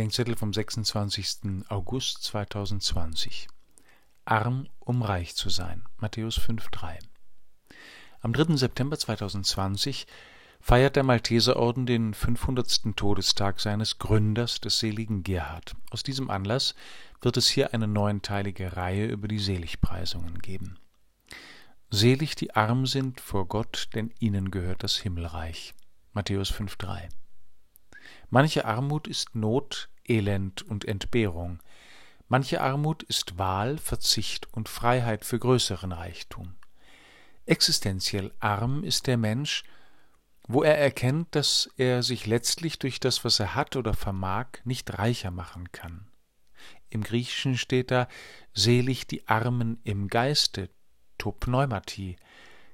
Bedenkzettel vom 26. August 2020. Arm, um reich zu sein. Matthäus 5,3. Am 3. September 2020 feiert der Malteserorden den 500. Todestag seines Gründers, des seligen Gerhard. Aus diesem Anlass wird es hier eine neunteilige Reihe über die Seligpreisungen geben. Selig die arm sind vor Gott, denn ihnen gehört das Himmelreich. Matthäus 5,3 Manche Armut ist Not, Elend und Entbehrung. Manche Armut ist Wahl, Verzicht und Freiheit für größeren Reichtum. Existenziell arm ist der Mensch, wo er erkennt, dass er sich letztlich durch das, was er hat oder vermag, nicht reicher machen kann. Im Griechischen steht da selig die Armen im Geiste, to pneumati.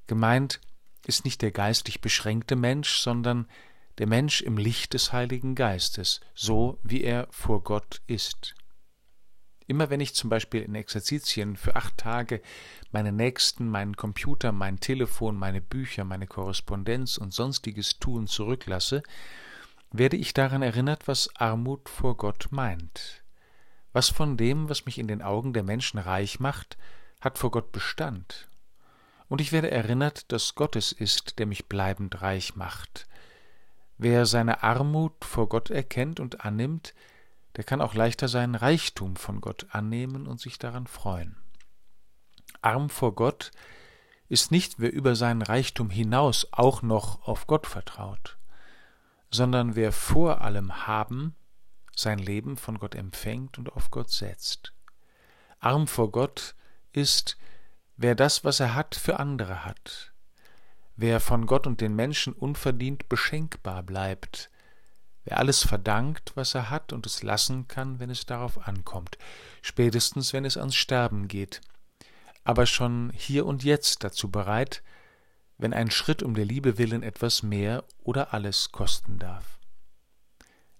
Gemeint ist nicht der geistig beschränkte Mensch, sondern der Mensch im Licht des Heiligen Geistes, so wie er vor Gott ist. Immer wenn ich zum Beispiel in Exerzitien für acht Tage meine Nächsten, meinen Computer, mein Telefon, meine Bücher, meine Korrespondenz und sonstiges Tun zurücklasse, werde ich daran erinnert, was Armut vor Gott meint. Was von dem, was mich in den Augen der Menschen reich macht, hat vor Gott Bestand. Und ich werde erinnert, dass Gott es ist, der mich bleibend reich macht. Wer seine Armut vor Gott erkennt und annimmt, der kann auch leichter seinen Reichtum von Gott annehmen und sich daran freuen. Arm vor Gott ist nicht, wer über seinen Reichtum hinaus auch noch auf Gott vertraut, sondern wer vor allem haben sein Leben von Gott empfängt und auf Gott setzt. Arm vor Gott ist, wer das, was er hat, für andere hat, wer von Gott und den Menschen unverdient beschenkbar bleibt, wer alles verdankt, was er hat und es lassen kann, wenn es darauf ankommt, spätestens wenn es ans Sterben geht, aber schon hier und jetzt dazu bereit, wenn ein Schritt um der Liebe willen etwas mehr oder alles kosten darf.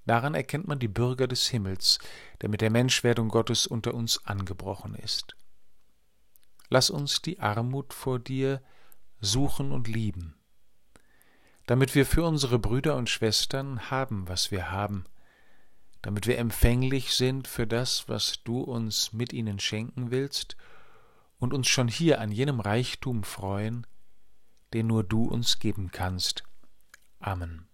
Daran erkennt man die Bürger des Himmels, der mit der Menschwerdung Gottes unter uns angebrochen ist. Lass uns die Armut vor dir suchen und lieben, damit wir für unsere Brüder und Schwestern haben, was wir haben, damit wir empfänglich sind für das, was du uns mit ihnen schenken willst, und uns schon hier an jenem Reichtum freuen, den nur du uns geben kannst. Amen.